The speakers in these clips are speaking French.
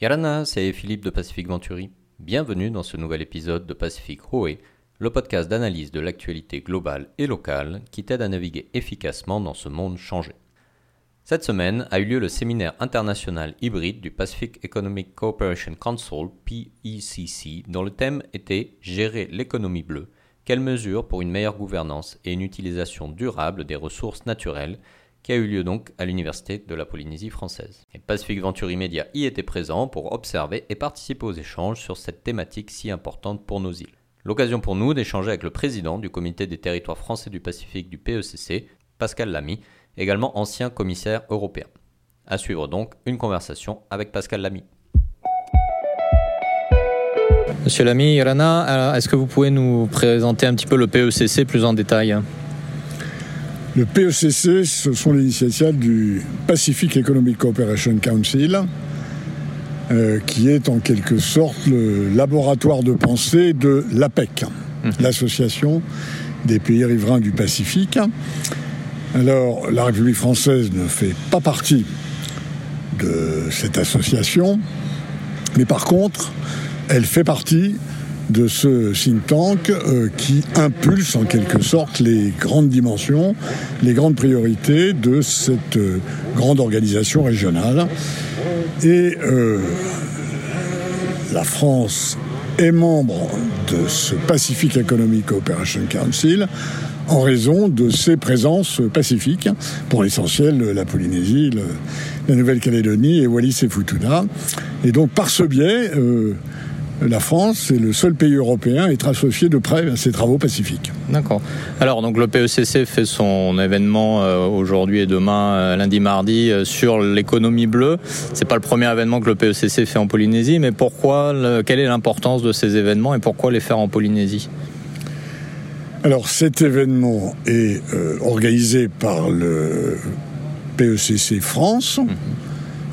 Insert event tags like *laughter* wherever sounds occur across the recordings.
Yarana, c'est Philippe de Pacific Venturi. Bienvenue dans ce nouvel épisode de Pacific Hoé, le podcast d'analyse de l'actualité globale et locale qui t'aide à naviguer efficacement dans ce monde changé. Cette semaine a eu lieu le séminaire international hybride du Pacific Economic Cooperation Council, PECC, dont le thème était Gérer l'économie bleue, quelles mesures pour une meilleure gouvernance et une utilisation durable des ressources naturelles qui a eu lieu donc à l'Université de la Polynésie française. Et Pacific Venturi Media y était présent pour observer et participer aux échanges sur cette thématique si importante pour nos îles. L'occasion pour nous d'échanger avec le président du comité des territoires français du Pacifique du PECC, Pascal Lamy, également ancien commissaire européen. À suivre donc une conversation avec Pascal Lamy. Monsieur Lamy, Yorana, est-ce que vous pouvez nous présenter un petit peu le PECC plus en détail? Le PECC, ce sont les initiatives du Pacific Economic Cooperation Council, euh, qui est en quelque sorte le laboratoire de pensée de l'APEC, mmh. l'association des pays riverains du Pacifique. Alors, la République française ne fait pas partie de cette association, mais par contre, elle fait partie de ce think tank euh, qui impulse en quelque sorte les grandes dimensions, les grandes priorités de cette euh, grande organisation régionale. Et euh, la France est membre de ce Pacific Economic Cooperation Council en raison de ses présences pacifiques, pour l'essentiel la Polynésie, la Nouvelle-Calédonie et Wallis et Futuna. Et donc par ce biais, la France est le seul pays européen à être associé de près à ces travaux pacifiques. D'accord. Alors, donc le PECC fait son événement euh, aujourd'hui et demain, euh, lundi, mardi, euh, sur l'économie bleue. C'est pas le premier événement que le PECC fait en Polynésie, mais pourquoi Quelle est l'importance de ces événements et pourquoi les faire en Polynésie? Alors, cet événement est organisé par le PECC France. Mhm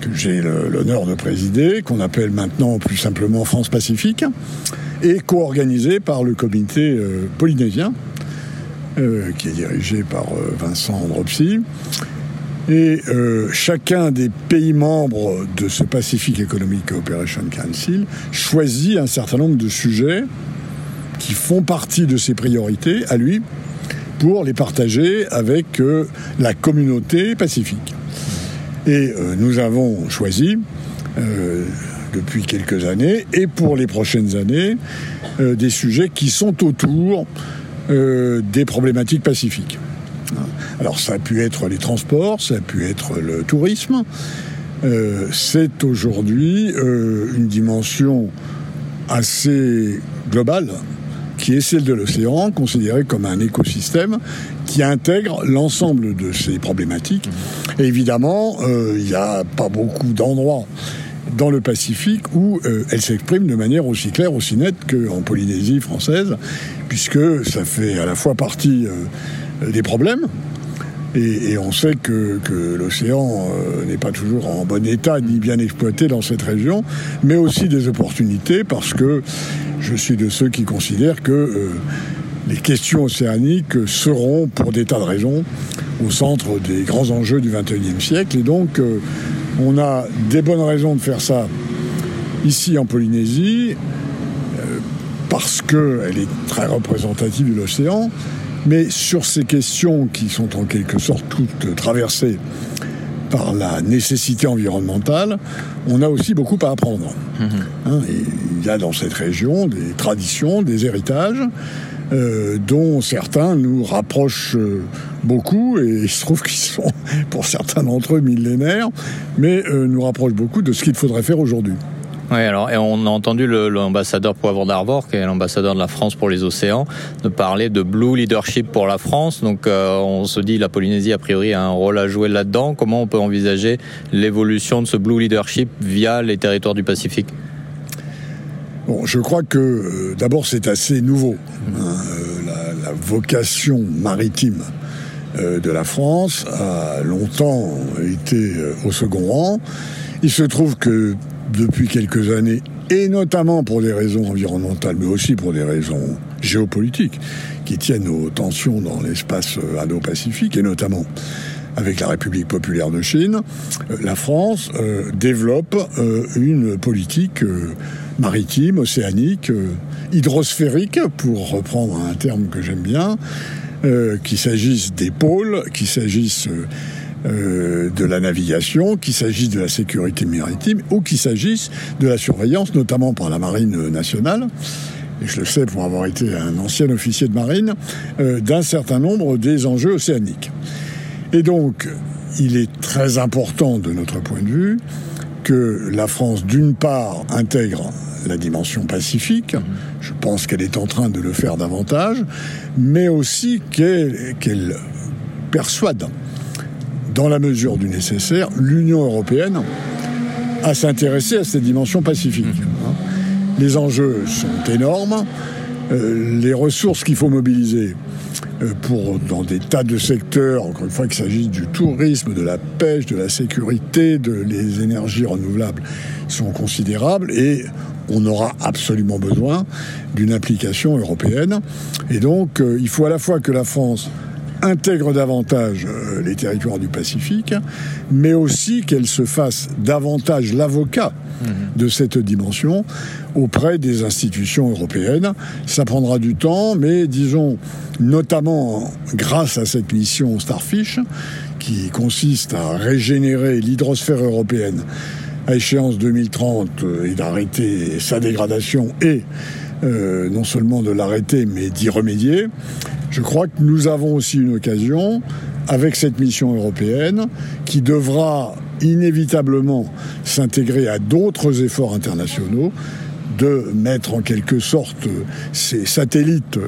que j'ai l'honneur de présider, qu'on appelle maintenant plus simplement France Pacifique, et co-organisé par le comité euh, polynésien, euh, qui est dirigé par euh, Vincent Andropsy. Et chacun des pays membres de ce Pacific Economic Cooperation Council choisit un certain nombre de sujets qui font partie de ses priorités à lui pour les partager avec la communauté pacifique. Et euh, nous avons choisi, euh, depuis quelques années, et pour les prochaines années, euh, des sujets qui sont autour des problématiques pacifiques. Alors ça a pu être les transports, ça a pu être le tourisme. C'est aujourd'hui une dimension assez globale qui est celle de l'océan, considéré comme un écosystème qui intègre l'ensemble de ces problématiques. Et évidemment, euh, il n'y a pas beaucoup d'endroits dans le Pacifique où euh, elle s'exprime de manière aussi claire, aussi nette qu'en Polynésie française, puisque ça fait à la fois partie euh, des problèmes, et, on sait que, l'océan n'est pas toujours en bon état ni bien exploité dans cette région, mais aussi des opportunités parce que je suis de ceux qui considèrent que les questions océaniques seront, pour des tas de raisons, au centre des grands enjeux du XXIe siècle. Et donc, euh, on a des bonnes raisons de faire ça ici en Polynésie, euh, parce qu'elle est très représentative de l'océan, mais sur ces questions qui sont en quelque sorte toutes traversées par la nécessité environnementale, on a aussi beaucoup à apprendre. Mmh hein, il y a dans cette région des traditions, des héritages, euh, dont certains nous rapprochent euh, beaucoup, et il se trouve qu'ils sont, *laughs* pour certains d'entre eux, millénaires, mais euh, nous rapprochent beaucoup de ce qu'il faudrait faire aujourd'hui. Oui, alors, et on a entendu l'ambassadeur Poivre d'Arvor, qui est l'ambassadeur de la France pour les océans, de parler de Blue Leadership pour la France. Donc, on se dit, la Polynésie, a priori, a un rôle à jouer là-dedans. Comment on peut envisager l'évolution de ce Blue Leadership via les territoires du Pacifique? Bon, je crois que euh, d'abord c'est assez nouveau. Hein, euh, la, vocation maritime euh, de la France a longtemps été au second rang. Il se trouve que depuis quelques années, et notamment pour des raisons environnementales, mais aussi pour des raisons géopolitiques, qui tiennent aux tensions dans l'espace indo-pacifique, et notamment avec la République populaire de Chine, la France développe une politique maritime, océanique, hydrosphérique, pour reprendre un terme que j'aime bien, qu'il s'agisse des pôles, qu'il s'agisse euh, de la navigation, qu'il s'agisse de la sécurité maritime ou qu'il s'agisse de la surveillance, notamment par la marine nationale, et je le sais pour avoir été un ancien officier de marine, euh, d'un certain nombre des enjeux océaniques. Et donc, il est très important de notre point de vue que la France, d'une part, intègre la dimension pacifique, je pense qu'elle est en train de le faire davantage, mais aussi qu'elle persuade dans la mesure du nécessaire, l'Union européenne à s'intéresser à cette dimension pacifique. Hein. Les enjeux sont énormes. Euh, les ressources qu'il faut mobiliser euh, pour dans des tas de secteurs, encore une fois qu'il s'agisse du tourisme, de la pêche, de la sécurité, de les énergies renouvelables, sont considérables et on aura absolument besoin d'une application européenne. Et donc, euh, il faut à la fois que la France intègre davantage euh, les territoires du Pacifique, mais aussi qu'elle se fasse davantage l'avocat de cette dimension auprès des institutions européennes. Ça prendra du temps, mais disons, notamment grâce à cette mission Starfish, qui consiste à régénérer l'hydrosphère européenne à échéance 2030 euh, et d'arrêter sa dégradation et euh, non seulement de l'arrêter, mais d'y remédier. Je crois que nous avons aussi une occasion, avec cette mission européenne, qui devra inévitablement s'intégrer à d'autres efforts internationaux, de mettre en quelque sorte ces satellites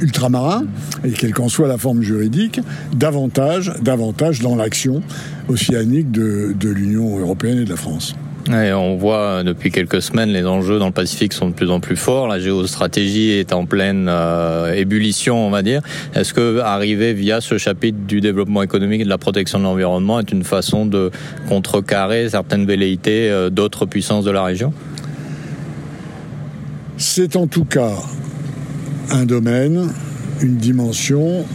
ultramarins, et quelle qu'en soit la forme juridique, davantage, davantage dans l'action océanique de, de l'Union européenne et de la France. Et on voit depuis quelques semaines les enjeux dans le Pacifique sont de plus en plus forts. La géostratégie est en pleine euh, ébullition, on va dire. Est-ce que arriver via ce chapitre du développement économique et de la protection de l'environnement est une façon de contrecarrer certaines velléités euh, d'autres puissances de la région? C'est en tout cas un domaine, une dimension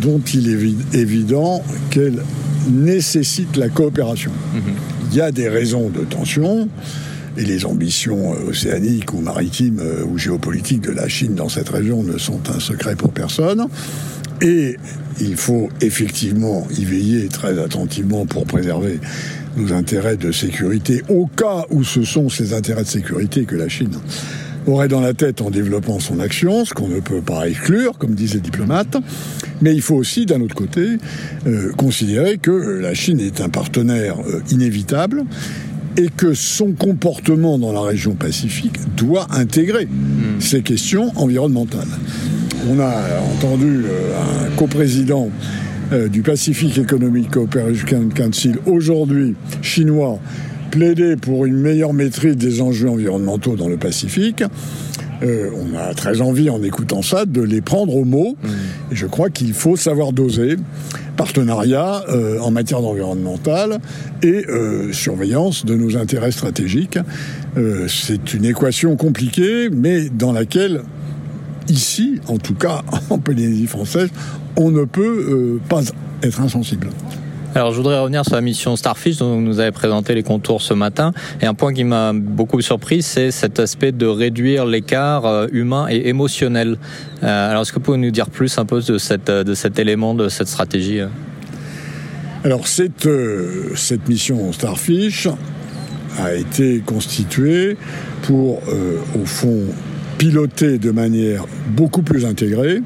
dont il est évident qu'elle nécessite la coopération. Mm-hmm il y a des raisons de tension. Et les ambitions euh, océaniques ou maritimes euh, ou géopolitiques de la Chine dans cette région ne sont un secret pour personne. Et il faut effectivement y veiller très attentivement pour préserver nos intérêts de sécurité au cas où ce sont ces intérêts de sécurité que la Chine aurait dans la tête en développant son action, ce qu'on ne peut pas exclure, comme disent les diplomates. Mais il faut aussi, d'un autre côté, euh, considérer que la Chine est un partenaire euh, inévitable et que son comportement dans la région Pacifique doit intégrer hmm. ces questions environnementales. On a entendu euh, un coprésident du Pacific Economic Cooperation Council aujourd'hui chinois plaider pour une meilleure maîtrise des enjeux environnementaux dans le Pacifique. Euh, on a très envie, en écoutant ça, de les prendre au mot. Mmh. Et je crois qu'il faut savoir doser partenariat euh, en matière d'environnemental et euh, surveillance de nos intérêts stratégiques. C'est une équation compliquée, mais dans laquelle, ici, en tout cas *laughs* en Polynésie française, on ne peut pas être insensible. Alors je voudrais revenir sur la mission Starfish dont vous nous avez présenté les contours ce matin. Et un point qui m'a beaucoup surpris, c'est cet aspect de réduire l'écart euh, humain et émotionnel. Euh, alors est-ce que vous pouvez nous dire plus un peu de, cette, de cet élément, de cette stratégie euh? Alors cette, cette mission Starfish a été constituée pour, au fond, piloter de manière beaucoup plus intégrée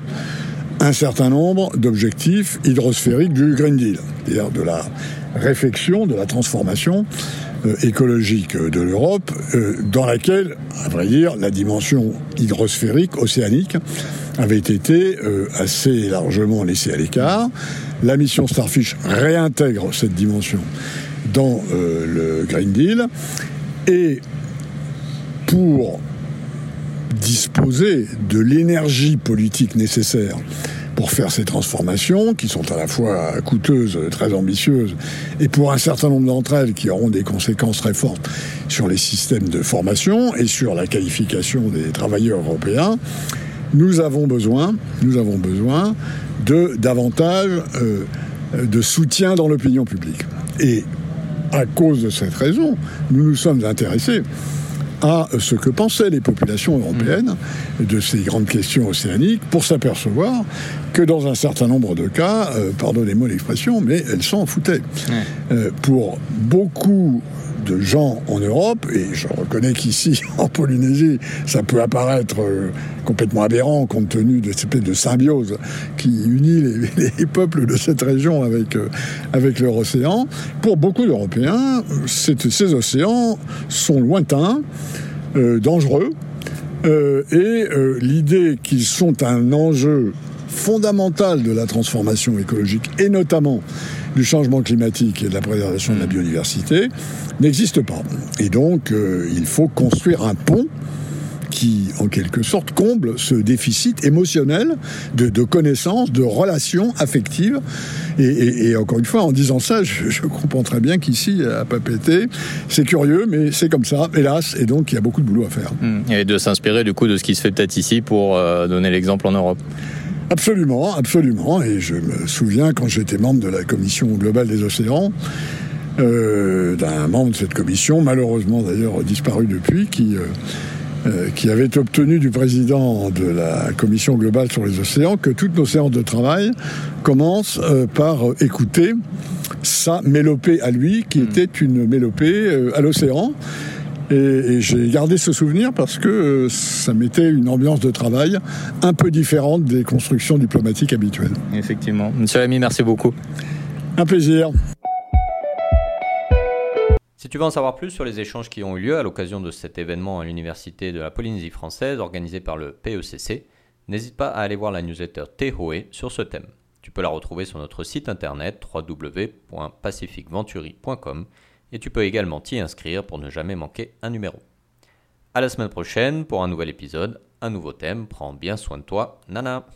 un certain nombre d'objectifs hydrosphériques du Green Deal, c'est-à-dire de la réflexion, de la transformation euh, écologique de l'Europe, euh, dans laquelle, à vrai dire, la dimension hydrosphérique, océanique, avait été euh, assez largement laissée à l'écart. La mission Starfish réintègre cette dimension dans le Green Deal et pour disposer de l'énergie politique nécessaire pour faire ces transformations, qui sont à la fois coûteuses, très ambitieuses, et pour un certain nombre d'entre elles qui auront des conséquences très fortes sur les systèmes de formation et sur la qualification des travailleurs européens, nous avons besoin, nous avons besoin de davantage euh, de soutien dans l'opinion publique. Et à cause de cette raison, nous nous sommes intéressés à ce que pensaient les populations européennes de ces grandes questions océaniques pour s'apercevoir que dans un certain nombre de cas, euh, pardonnez-moi l'expression, mais elles s'en foutaient. Euh, pour beaucoup de gens en Europe, et je reconnais qu'ici, *laughs* en Polynésie, ça peut apparaître euh, complètement aberrant compte tenu de cette espèce de symbiose qui unit *laughs* les, les peuples de cette région avec, euh, avec leur océan. Pour beaucoup d'Européens, ces océans sont lointains, euh, dangereux, et l'idée qu'ils sont un enjeu fondamental de la transformation écologique et notamment du changement climatique et de la préservation de la biodiversité n'existe pas. Et donc, euh, il faut construire un pont qui, en quelque sorte, comble ce déficit émotionnel de, connaissances, de relations affectives. Et, encore une fois, en disant ça, je, comprends très bien qu'ici, à Papété, c'est curieux, mais c'est comme ça, hélas, et donc il y a beaucoup de boulot à faire. Et de s'inspirer du coup de ce qui se fait peut-être ici pour euh, donner l'exemple en Europe. Absolument, absolument. Et je me souviens quand j'étais membre de la Commission globale des océans, euh, d'un membre de cette commission, malheureusement d'ailleurs disparu depuis, qui, euh, euh, qui avait obtenu du président de la Commission globale sur les océans que toutes nos séances de travail commencent euh, par écouter sa mélopée à lui, qui était une mélopée à l'océan. Et, et j'ai gardé ce souvenir parce que euh, ça mettait une ambiance de travail un peu différente des constructions diplomatiques habituelles. Effectivement. Monsieur Lamy, merci beaucoup. Un plaisir. Si tu veux en savoir plus sur les échanges qui ont eu lieu à l'occasion de cet événement à l'Université de la Polynésie française organisé par le PECC, n'hésite pas à aller voir la newsletter Tehoe sur ce thème. Tu peux la retrouver sur notre site internet www.pacificventuri.com et tu peux également t'y inscrire pour ne jamais manquer un numéro. À la semaine prochaine pour un nouvel épisode, un nouveau thème. Prends bien soin de toi. Nana!